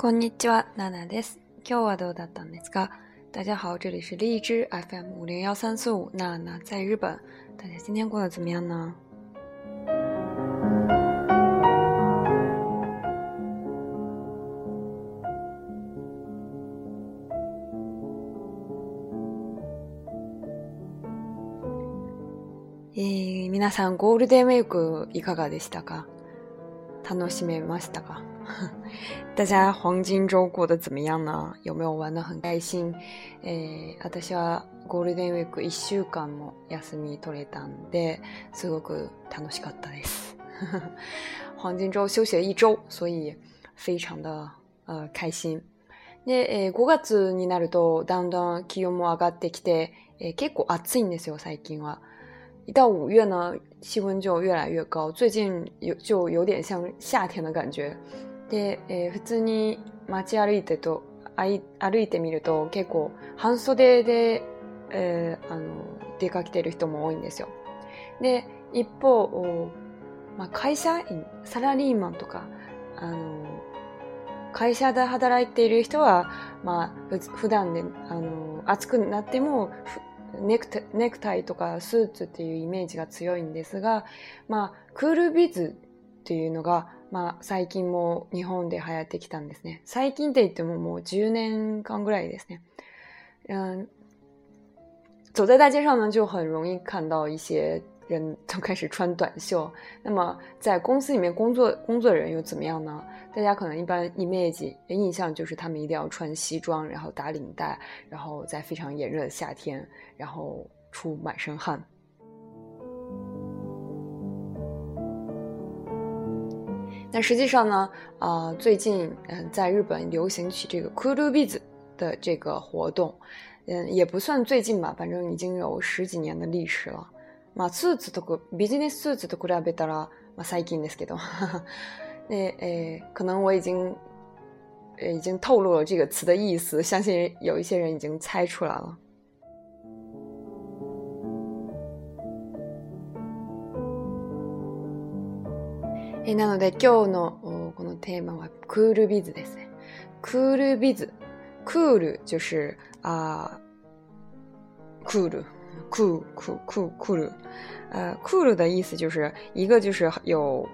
こんにちは、ナナです。今日はどうだったんですか大家好，这里是荔枝 FM 5 0 1 3四五，ナ娜在日本。大家今天过得怎么样呢？えー、皆さんゴールデンウィークいかがでしたか楽しめましたか？大家黄金周过得怎么样呢？有没有玩得很开心？えー、私はゴールデンウィーク1週間も休み取れたんで、すごく楽しかったです。黄金周休息了一周，所以非常的呃开心。で、えー、5月になるとだんだん気温も上がってきて、えー、結構暑いんですよ、最近は。到月呢，气温就越来越高。最近有就有点像夏天的感觉。で、えー、普通に街歩いてと歩いてみると結構半袖で、えー、あの出かけてる人も多いんですよ。で、一方、まあ、会社員、サラリーマンとか、あの会社で働いている人は、まあ、普段であの暑くなってもネクネクタイとかスーツっていうイメージが強いんですが、まあ、クールビズっていうのが、まあ、最近も日本で流行ってきたんですね。最近って言ってももう10年間ぐらいですね。走在大街上呢，就很容易看到一些人 都开始穿短袖，那么在公司里面工作，工作人又怎么样呢？大家可能一般 image 的印象就是他们一定要穿西装，然后打领带，然后在非常炎热的夏天，然后出满身汗。那实际上呢，啊，最近嗯，在日本流行起这个 cool b e a s 的这个活动，嗯，也不算最近吧，反正已经有十几年的历史了。まあ、スーツとビジネススーツと比べたら、まあ、最近ですけど で、え诶，可能我已经已经透露了这个词的意思，相信有一些人已经猜出来了。えなので今日のこのテーマはクールビズですね。クールビズ、クール就是啊、呃，クール。酷酷酷酷，呃，酷鲁的意思就是一个就是有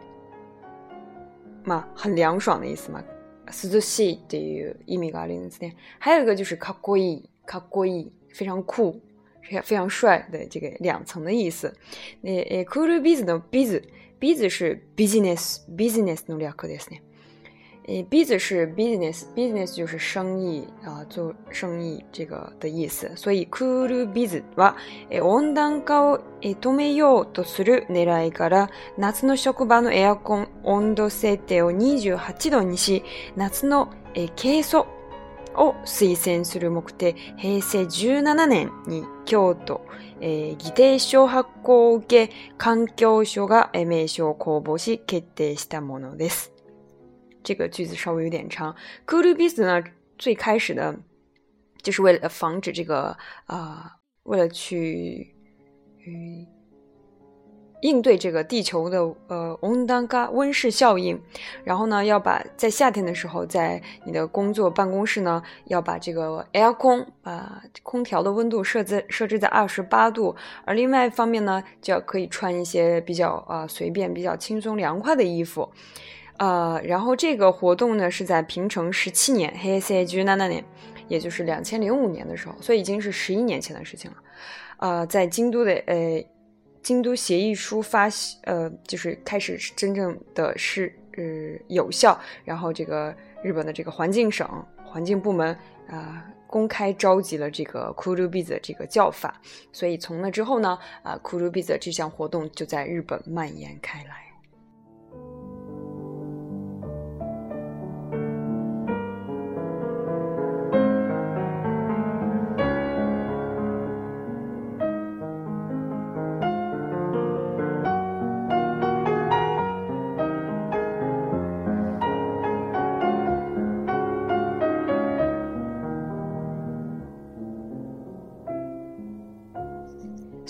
嘛很凉爽的意思嘛。スズシ等于一米八零四点，还有一个就是カウイカウイ，非常酷，非常帅的这个两层的意思。那诶，酷鲁ビジネスビジネス是 business business の略ですね。诶，biz 是 business，business 就是生意啊，做生意这个的意思。所以 cool biz は温暖化を止めようとする狙いから、夏の職場のエアコン温度設定を28度にし、夏の軽素を推薦する目的、平成17年に京都、えー、議定書発行を受け、環境省が名称を公募し決定したものです。这个句子稍微有点长。c o u l d o be 呢，最开始的，就是为了防止这个啊，为了去应对这个地球的呃温 n 温室效应。然后呢，要把在夏天的时候，在你的工作办公室呢，要把这个 a i r 空把空调的温度设置设置在二十八度。而另外一方面呢，就要可以穿一些比较啊，随便、比较轻松、凉快的衣服。呃，然后这个活动呢，是在平成十七年，Hei Sei j n 那那年，也就是两千零五年的时候，所以已经是十一年前的事情了。呃，在京都的呃，京都协议书发，呃，就是开始真正的，是呃有效。然后这个日本的这个环境省环境部门，呃，公开召集了这个 Kuru Biz 的这个叫法，所以从那之后呢，啊，，Kuru Biz 这项活动就在日本蔓延开来。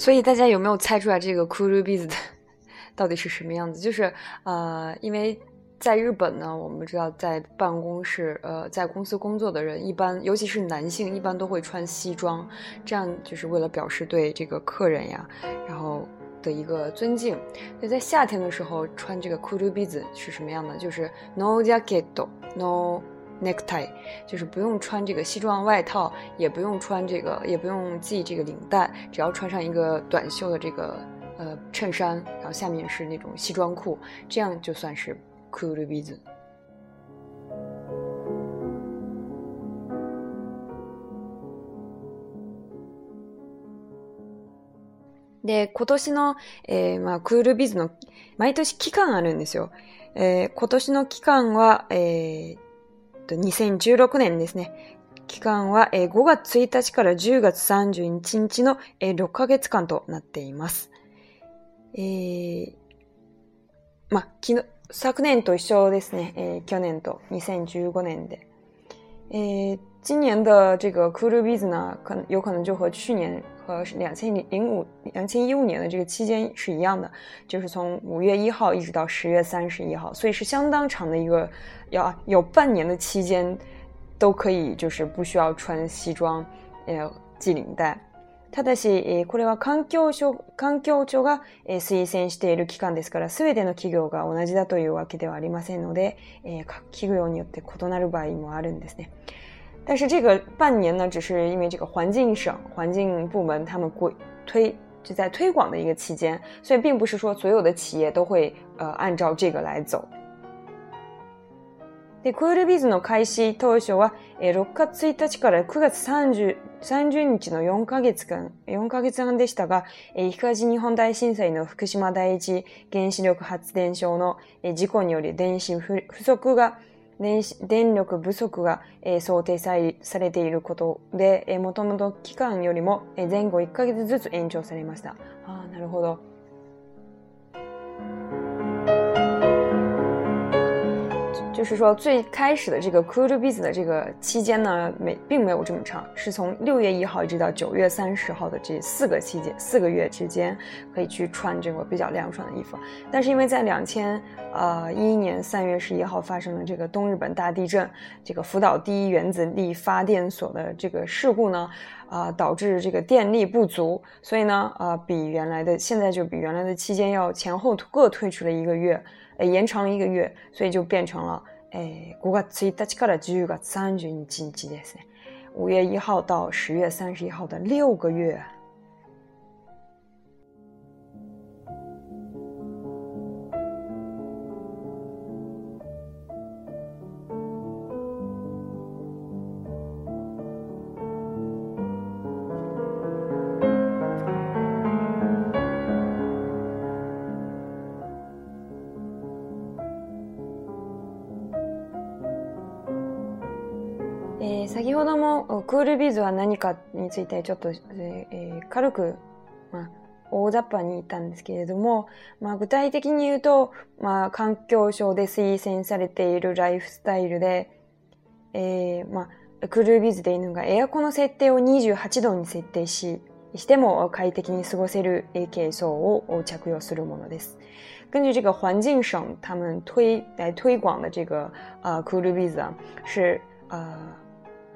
所以大家有没有猜出来这个 kuribiz 的到底是什么样子？就是呃，因为在日本呢，我们知道在办公室呃，在公司工作的人一般，尤其是男性，一般都会穿西装，这样就是为了表示对这个客人呀，然后的一个尊敬。那在夏天的时候穿这个 kuribiz 是什么样的？就是 n o j a k e t no。necktie，就是不用穿这个西装外套，也不用穿这个，也不用系这个领带，只要穿上一个短袖的这个呃衬衫，然后下面是那种西装裤，这样就算是 cool biz。で今年のえまあの毎年期間あるんですよ。え今年の期間はえ。と2016年ですね。期間は5月1日から10月31日の6ヶ月間となっています。えー、ま昨日、昨年と一緒ですね。えー、去年と2015年で。えー今年的这个 c u r o b i s 呢，可能有可能就和去年和两千零零五、两千一五年的这个期间是一样的，就是从五月一号一直到十月三十一号，所以是相当长的一个，要有半年的期间，都可以就是不需要穿西装，呃，系领带。ただし、これは環境省環境庁が推薦している期間ですから、すべての企業が同じだというわけではありませんので、各企業によって異なる場合もあるんですね。但是这个半年呢，只是因为这个环境省环境部门他们推就在推广的一个期间，所以并不是说所有的企业都会呃按照这个来走。四月の開始としは、え六月日から月日のヶ月間ヶ月間でしたが、え東日本大震災の福島第一原子力発電所の事故により電不不足が電力不足が、えー、想定されていることで、えもともと期間よりも、えー、前後1ヶ月ずつ延長されました。ああ、なるほど。就是说，最开始的这个 Cruise 热日子的这个期间呢，没并没有这么长，是从六月一号一直到九月三十号的这四个期间，四个月之间可以去穿这个比较凉爽的衣服。但是因为，在两千呃一一年三月十一号发生了这个东日本大地震，这个福岛第一原子力发电所的这个事故呢，啊，导致这个电力不足，所以呢，呃，比原来的现在就比原来的期间要前后各退出了一个月。哎，延长一个月，所以就变成了哎，五月一号到十月三十一号的六个月。クールビズは何かについてちょっと、えー、軽く、まあ、大雑把に言ったんですけれども、まあ、具体的に言うと、まあ、環境省で推薦されているライフスタイルで、えーまあ、クルビズでいうのがエアコンの設定を28度に設定ししても快適に過ごせる AK 装を着用するものです。根据这个环境省他们推来推广的这个呃 Cool Visa 是呃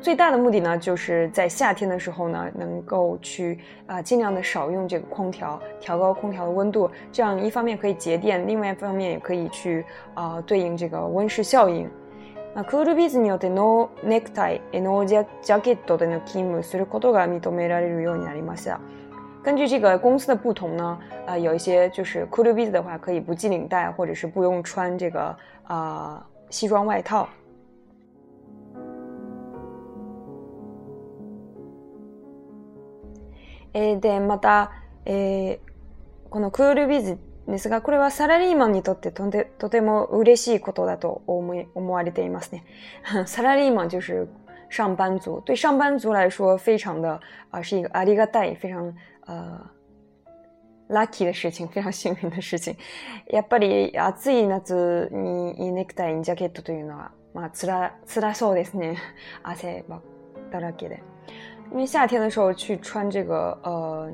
最大的目的呢，就是在夏天的时候呢，能够去啊尽量的少用这个空调，调高空调的温度，这样一方面可以节电，另外一方面也可以去啊对应这个温室效应。根据这个公司的不同呢，啊有一些就是 c r e b i z 的话，可以不系领带，或者是不用穿这个啊西装外套。えー、で、また、えー、このクールビズですが、これはサラリーマンにとってとてとても嬉しいことだと思い思われていますね。サラリーマン就是上班族，对上班族来说非常的啊、呃、是一个ありがたい非常呃 lucky 的事情，非常幸運な事情。やっぱり暑い夏にネクタイにジャケットというのはまあ辛そうですね。汗ばだらけで。因为夏天的时候去穿这个呃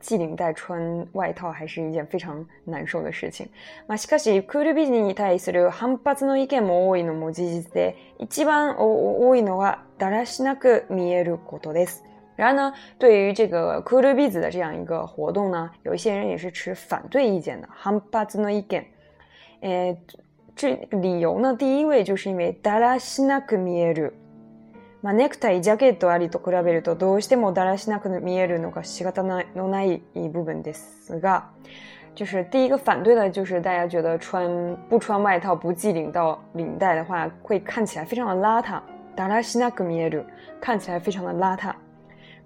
系领带穿外套还是一件非常难受的事情。マシカシクルビジに対する反発の意見も多いのも事実で、一番多いのはだらしなく見えることです。而呢，对于这个クルビジ的这样一个活动呢，有一些人也是持反对意见的。反発の意見。诶，这理由呢，第一位就是因为ダラシなく見える。まあ、ネクタイ、ジャケットありと比べるとどうしてもだらしなく見えるのが仕方のない部分ですが、就是第一个反对的，就是大家觉得穿不穿外套、不系领到领带的话，会看起来非常的邋遢。だらしなく見える、看起来非常的邋遢。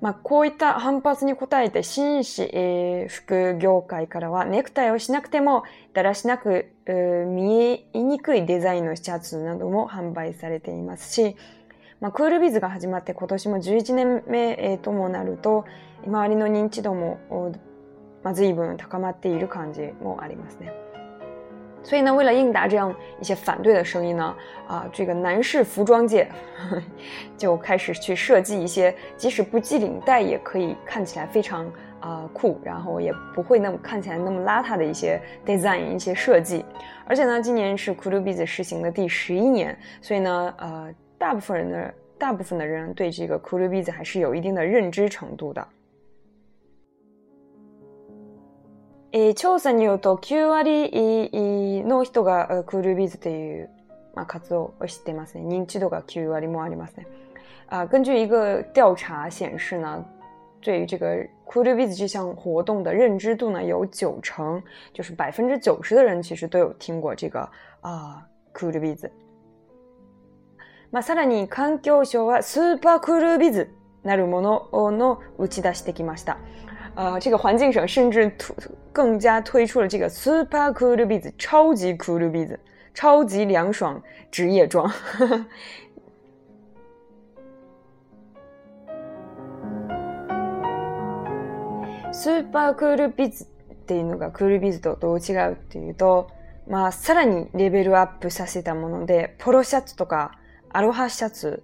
まあ、こういった反発に応えて、紳士、えー、服業界からは、ネクタイをしなくても、だらしなく、見えにくいデザインのシャツなども販売されていますし、嘛，Cool が始まって今年も十一年目ともなると、周りの認知度もまあずいぶん高まっている感じもありますね。所以呢，为了应答这样一些反对的声音呢，啊，这个男士服装界 就开始去设计一些即使不系领带也可以看起来非常啊酷，然后也不会那么看起来那么邋遢的一些 design 一些设计。而且呢，今年是 k u d u Biz 实行的第十一年，所以呢，呃。大部分人的大部分的人对这个 Cool b i s 还是有一定的认知程度的。诶，调查によると、九割の人が Cool b というまあ活動を知ってますね。認知度が九割もありますね。啊，根据一个调查显示呢，对于这个 Cool b 这项活动的认知度呢，有九成，就是百分之九十的人其实都有听过这个啊，Cool b まあ、さらに環境省はスーパークールビズなるものの打ち出してきました。啊、呃，这个环境省甚至更加推出了这个 Super Cool b e e 超级 Cool b e e 超级凉爽职业装。Super Cool b e e っていうのが Cool b e e とどう違うっていうと、まあさらにレベルアップさせたもので、ポロシャツとか。阿罗哈 shirts、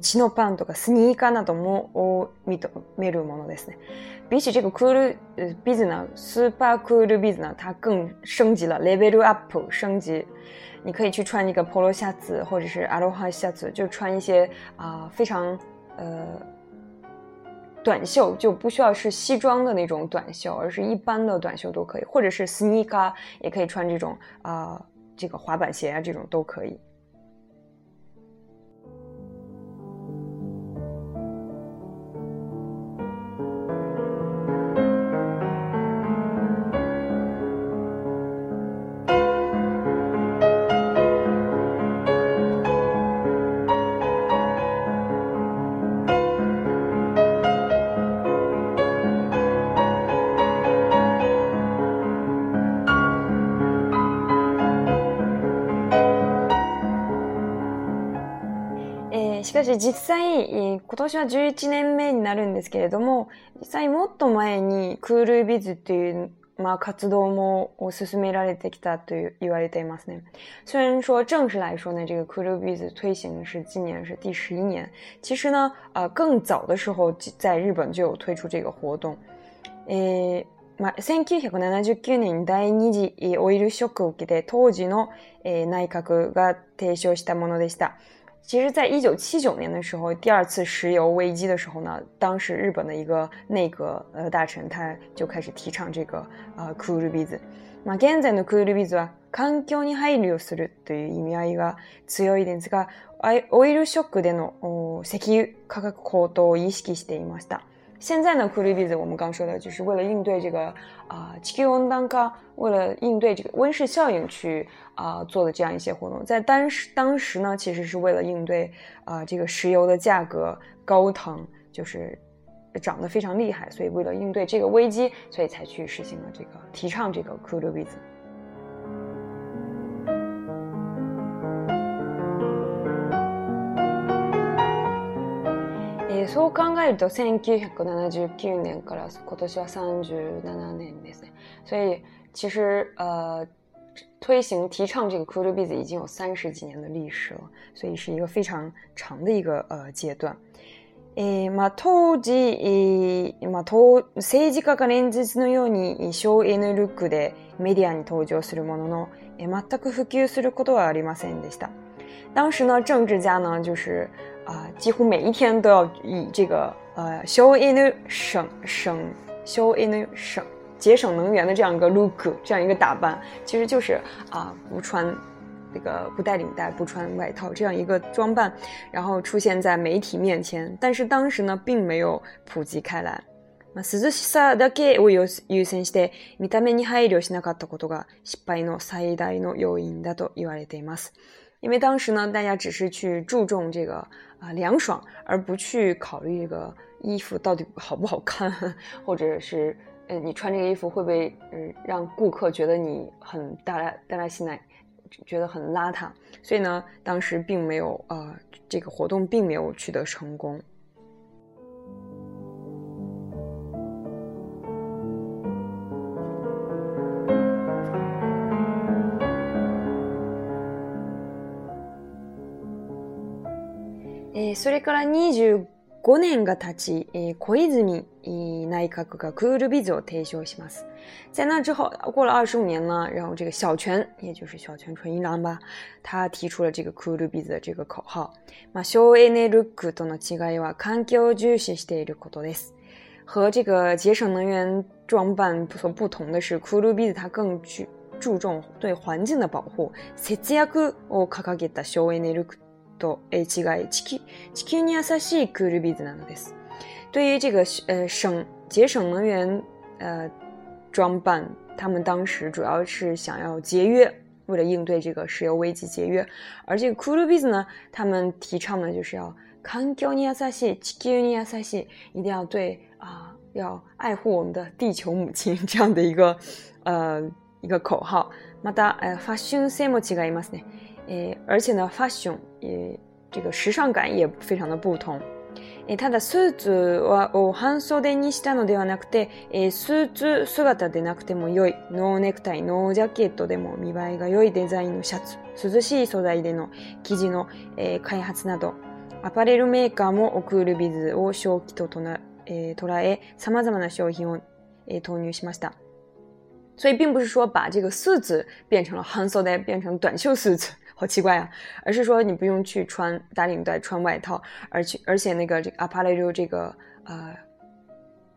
知のパンとかスニーカーなども見とめるものですね。ビズなスパクルビズな，它更升级了，level up，升级。你可以去穿一个 polo シャツ或者是 a アロ h シャツ，就穿一些啊非常呃短袖，就不需要是西装的那种短袖，而是一般的短袖都可以，或者是 sneaker 也可以穿这种啊这个滑板鞋啊这种都可以。で、実際、今年は11年目になるんですけれども、実際もっと前にクールビズっていうまあ、活動も進められてきたと言われていますね。虽然说正式来说呢，这个 Cool Biz 推行是今年是第十一年，其实呢，呃，更早的时候在日本就有推出这个活动。えー、まあ、1979年第二次オイルショックを受けて当時の、内閣が提唱したものでした。其实，在一九七九年的时候，第二次石油危机的时候呢，当时日本的一个内阁呃大臣，他就开始提倡这个啊 “cool b i まあ現在のクールビ biz” は環境に配慮するという意味合いが強いですが、オイルショックでの石油価格高騰を意識していました。现在呢 c o o l i 我们刚说的就是为了应对这个啊，气候当高，为了应对这个温室效应去啊做的这样一些活动。在当时，当时呢，其实是为了应对啊这个石油的价格高腾，就是涨得非常厉害，所以为了应对这个危机，所以才去实行了这个提倡这个 c o o l i そう考えると1979年から今年は37年ですね。所以其实呃，推行提倡这个 c o o l b e s 已经有三十几年的历史了，所以是一个非常长的一个呃阶段。えーまあ、当時、えーまあ、政治家が連日のように省エネルックでメディアに登場するものの、えー、全く普及することはありませんでした。当時呢，政治家呢就是啊，几乎每一天都要以这个呃，show in 省省，show in 省节省能源的这样一个 look，这样一个打扮，其实就是啊，不穿那个不带领带，不穿外套这样一个装扮，然后出现在媒体面前。但是当时呢，并没有普及开来。因为当时呢，大家只是去注重这个啊凉爽，而不去考虑这个衣服到底好不好看，或者是嗯你穿这个衣服会不会嗯让顾客觉得你很大大拉稀奶，觉得很邋遢，所以呢，当时并没有啊这个活动并没有取得成功。それから25年が経ち、えー、小泉内閣がクールビズを提唱します。在那之后，过了二十年呢，然后这个小泉，也就是小泉纯一郎吧，他提出了这个クールビズ的这个口号。まあ、省エネルックとの違いは環境を重視していることです。和这个节省能源装扮所不同的是，クールビズ它更注重对环境的保护，節約を掲げた省エネルック。都诶，只该地球地球に優しい c o ル l b i なのです。对于这个呃省节省能源呃装扮，他们当时主要是想要节约，为了应对这个石油危机节约。而这个 Cool Biz 呢，他们提倡的就是要 k a n j o ni a s a s i c h i k u ni a s a s i 一定要对啊，要爱护我们的地球母亲 这样的一个呃一个口号。また、ファッションセモジがいますね。诶，而且呢，ファッションえ这个时尚感也非常的不同。えただ、スーツはを半袖にしたのではなくて、えスーツ姿でなくても良い、ノーネクタイ、ノージャケットでも見栄えが良いデザインのシャツ、涼しい素材での生地の、え開発など、アパレルメーカーもオクールビズを正気ととな、え捉え、様々な商品を、え投入しました。所以并不是说把这个四子变成了 h a n 变成短袖四子，好奇怪啊，而是说你不用去穿打领带、穿外套，而且而且那个这个阿帕莱罗这个呃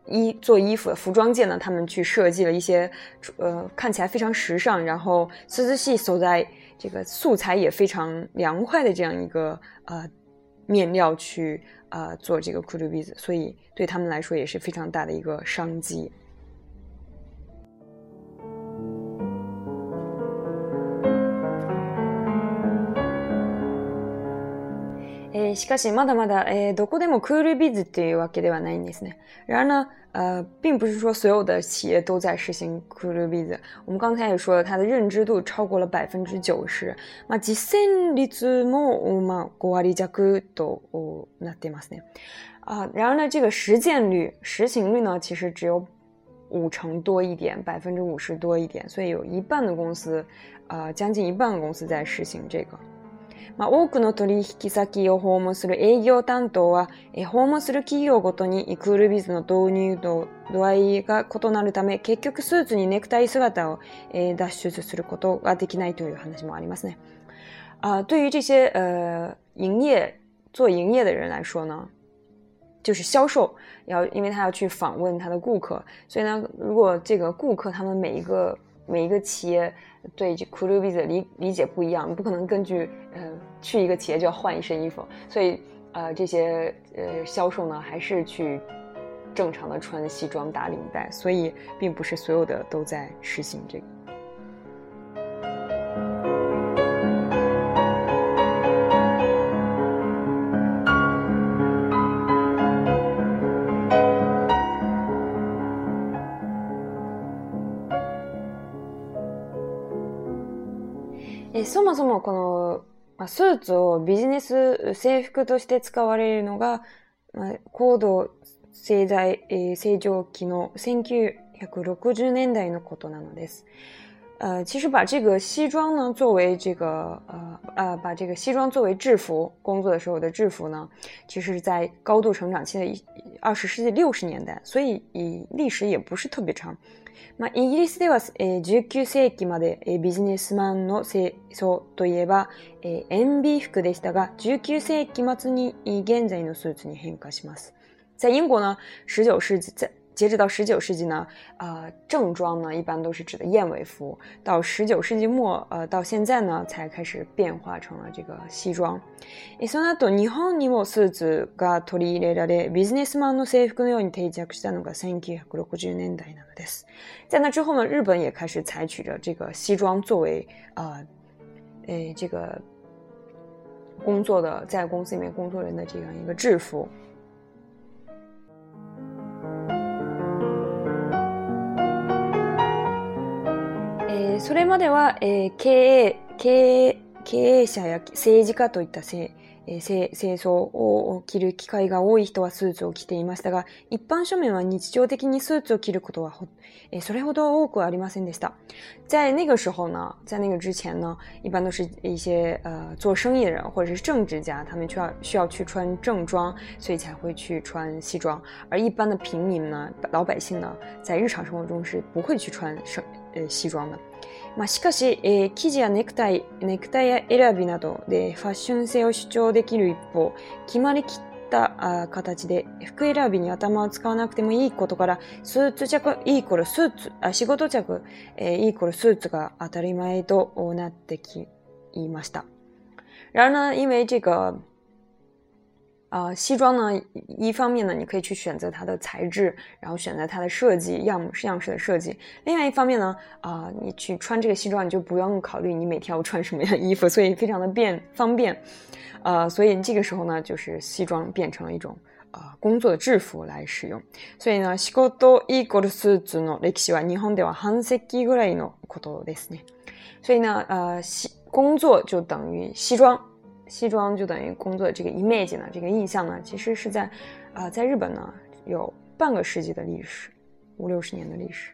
衣做衣服服装界呢，他们去设计了一些呃看起来非常时尚，然后丝丝细所在这个素材也非常凉快的这样一个呃面料去呃做这个 c o 裤 s 所以对他们来说也是非常大的一个商机。しかしまだまだえどこでもクールビズっていうわけではないんですね。然而呢，呃，并不是说所有的企业都在实行酷驴比兹。我们刚才也说了，它的认知度超过了百分之九十。啊，然而呢，这个实践率、实行率呢，其实只有五成多一点，百分之五十多一点。所以有一半的公司，啊，将近一半的公司在实行这个。まあ、多くの取引先を訪問する営業担当は、え訪問する企業ごとにクールビズの導入度度合いが異なるため、結局スーツにネクタイ姿を、え脱出することができないという話もありますね。あ对于这些呃营业做营业的人来说呢，就是销售要，因为他要去访问他的顾客，所以呢，如果这个顾客他们每一个每一个企业对这酷睿币的理理解不一样，不可能根据，呃，去一个企业就要换一身衣服，所以，呃，这些，呃，销售呢，还是去正常的穿西装打领带，所以，并不是所有的都在实行这个。えそもそもこの、スーツをビジネス制服として使われるのが、高度製成長期の1960年代のことなのです。呃，其实把这个西装呢作为这个呃呃，把这个西装作为制服工作的时候的制服呢，其实在高度成长期的二十世纪六十年代，所以以历史也不是特别长。まあ、イギリスでは、えー、19世紀まで、えー、ビジネスマンの清掃といえば、えー、塩ビ服でしたが、19世紀末に現在のスーツに変化します。在英国呢，19世纪在截止到十九世纪呢，呃，正装呢一般都是指的燕尾服。到十九世纪末，呃，到现在呢才开始变化成了这个西装。その後、日本にもスーツが取り入れられ、ビジネスマンの制服のように定着したのが1960年代なのです。在那之后呢，日本也开始采取着这个西装作为呃，诶这个工作的在公司里面工作人的这样一个制服。えー、それまでは、えー、経営、経営、経営者や政治家といったせ、えー、清掃を着る機会が多い人はスーツを着ていましたが、一般庶民は日常的にスーツを着ることはえー、それほど多くありませんでした。在那个时候呢，在那个之前呢，一般都是一些呃做生意的人或者是政治家，他们需要需要去穿正装，所以才会去穿西装。而一般的平民呢，老百姓呢，在日常生活中是不会去穿正シワム。まあ、しかし、えー、生地やネクタイ、ネクタイ選びなどでファッション性を主張できる一方、決まりきったあ形で服選びに頭を使わなくてもいいことから、スーツ着、いい頃スーツ、あ仕事着、えー、いい頃スーツが当たり前となってきました。然而呢，因为这个啊，西装呢？一方面呢，你可以去选择它的材质，然后选择它的设计样式样式的设计。另外一方面呢，啊，你去穿这个西装，你就不用考虑你每天要穿什么样衣服，所以非常的便方便。呃，所以这个时候呢，就是西装变成了一种啊工作的制服来使用。所以呢，仕事イコールスーツの歴史は日本では半世紀ぐらいのことですね。所以呢，呃，西工作就等于西装。西装就等于工作这个 image 呢，这个印象呢，其实是在，呃，在日本呢有半个世纪的历史，五六十年的历史。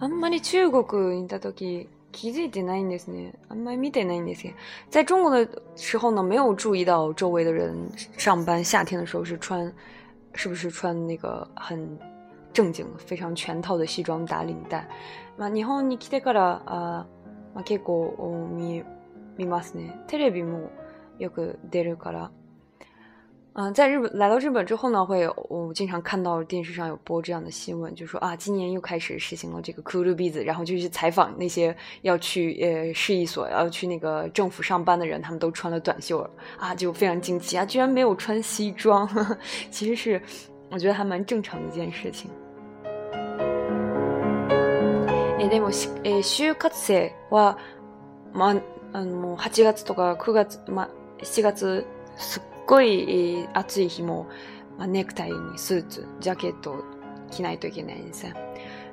あんまり中国た時。其实，Japanese 呢，My Middle Japanese，在中国的时候呢，没有注意到周围的人上班夏天的时候是穿，是不是穿那个很正经、非常全套的西装打领带？那以后你记得了，呃，我看过，我，我ますね，テレビもよく出るから。嗯，在日本来到日本之后呢，会我经常看到电视上有播这样的新闻，就说啊，今年又开始实行了这个 Q Q 币子，然后就去采访那些要去呃市一所要去那个政府上班的人，他们都穿了短袖了啊，就非常惊奇啊，居然没有穿西装，其实是我觉得还蛮正常的一件事情。えでもえまあの八月とか九月ま七月过于啊，热的天，我，啊，领带、西装、夹克都，穿来得及呢。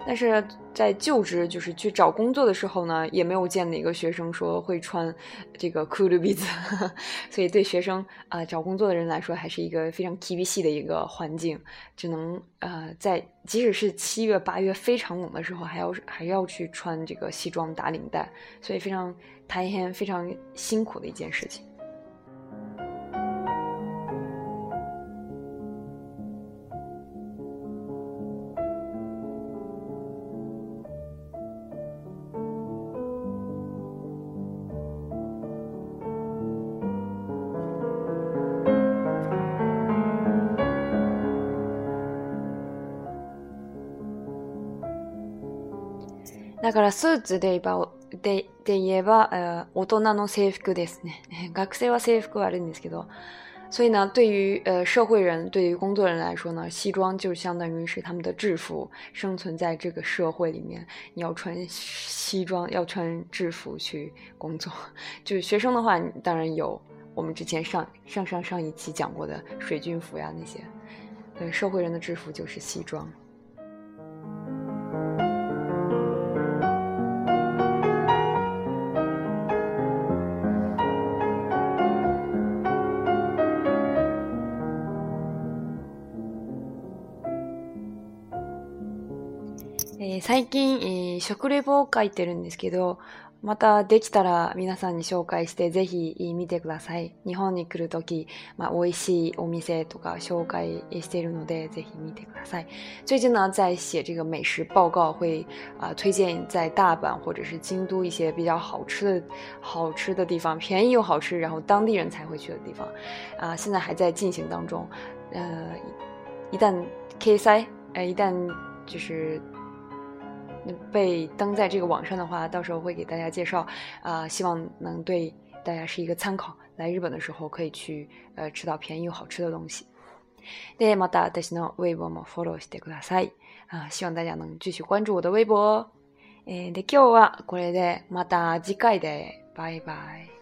但是，在就职，就是去找工作的时候呢，也没有见哪个学生说会穿这个 Cool Biz，所以对学生啊，找工作的人来说，还是一个非常 k b c 的一个环境，只能呃，在即使是七月、八月非常冷的时候，还要还要去穿这个西装打领带，所以非常谈一天非常辛苦的一件事情。だからスーツで言えばでで言えば大人の制服ですね。学生は制服はあるんですけど、所以呢，对于呃社会人，对于工作人来说呢，西装就相当于是他们的制服。生存在这个社会里面，你要穿西装，要穿制服去工作。就是学生的话，当然有。我们之前上上上上一期讲过的水军服呀那些，对社会人的制服就是西装。最近食レポを書いてるんですけど、またできたら皆さんに紹介して、ぜひ見てください。日本に来るとき、まあおしいお店とか紹介しているのでぜひ見てください。最近呢，在写这个美食报告，会啊，推荐在大阪或者是京都一些比较好吃的、好吃的地方，便宜又好吃，然后当地人才会去的地方。啊，现在还在进行当中。呃，一旦开赛，呃，一旦就是。被登在这个网上的话，到时候会给大家介绍，啊，希望能对大家是一个参考。来日本的时候可以去，呃，吃到便宜又好吃的东西。でまた私の微博もフォローしてください。啊，希望大家能继续关注我的微博。え、で今日はこれでまた次回でバイバイ。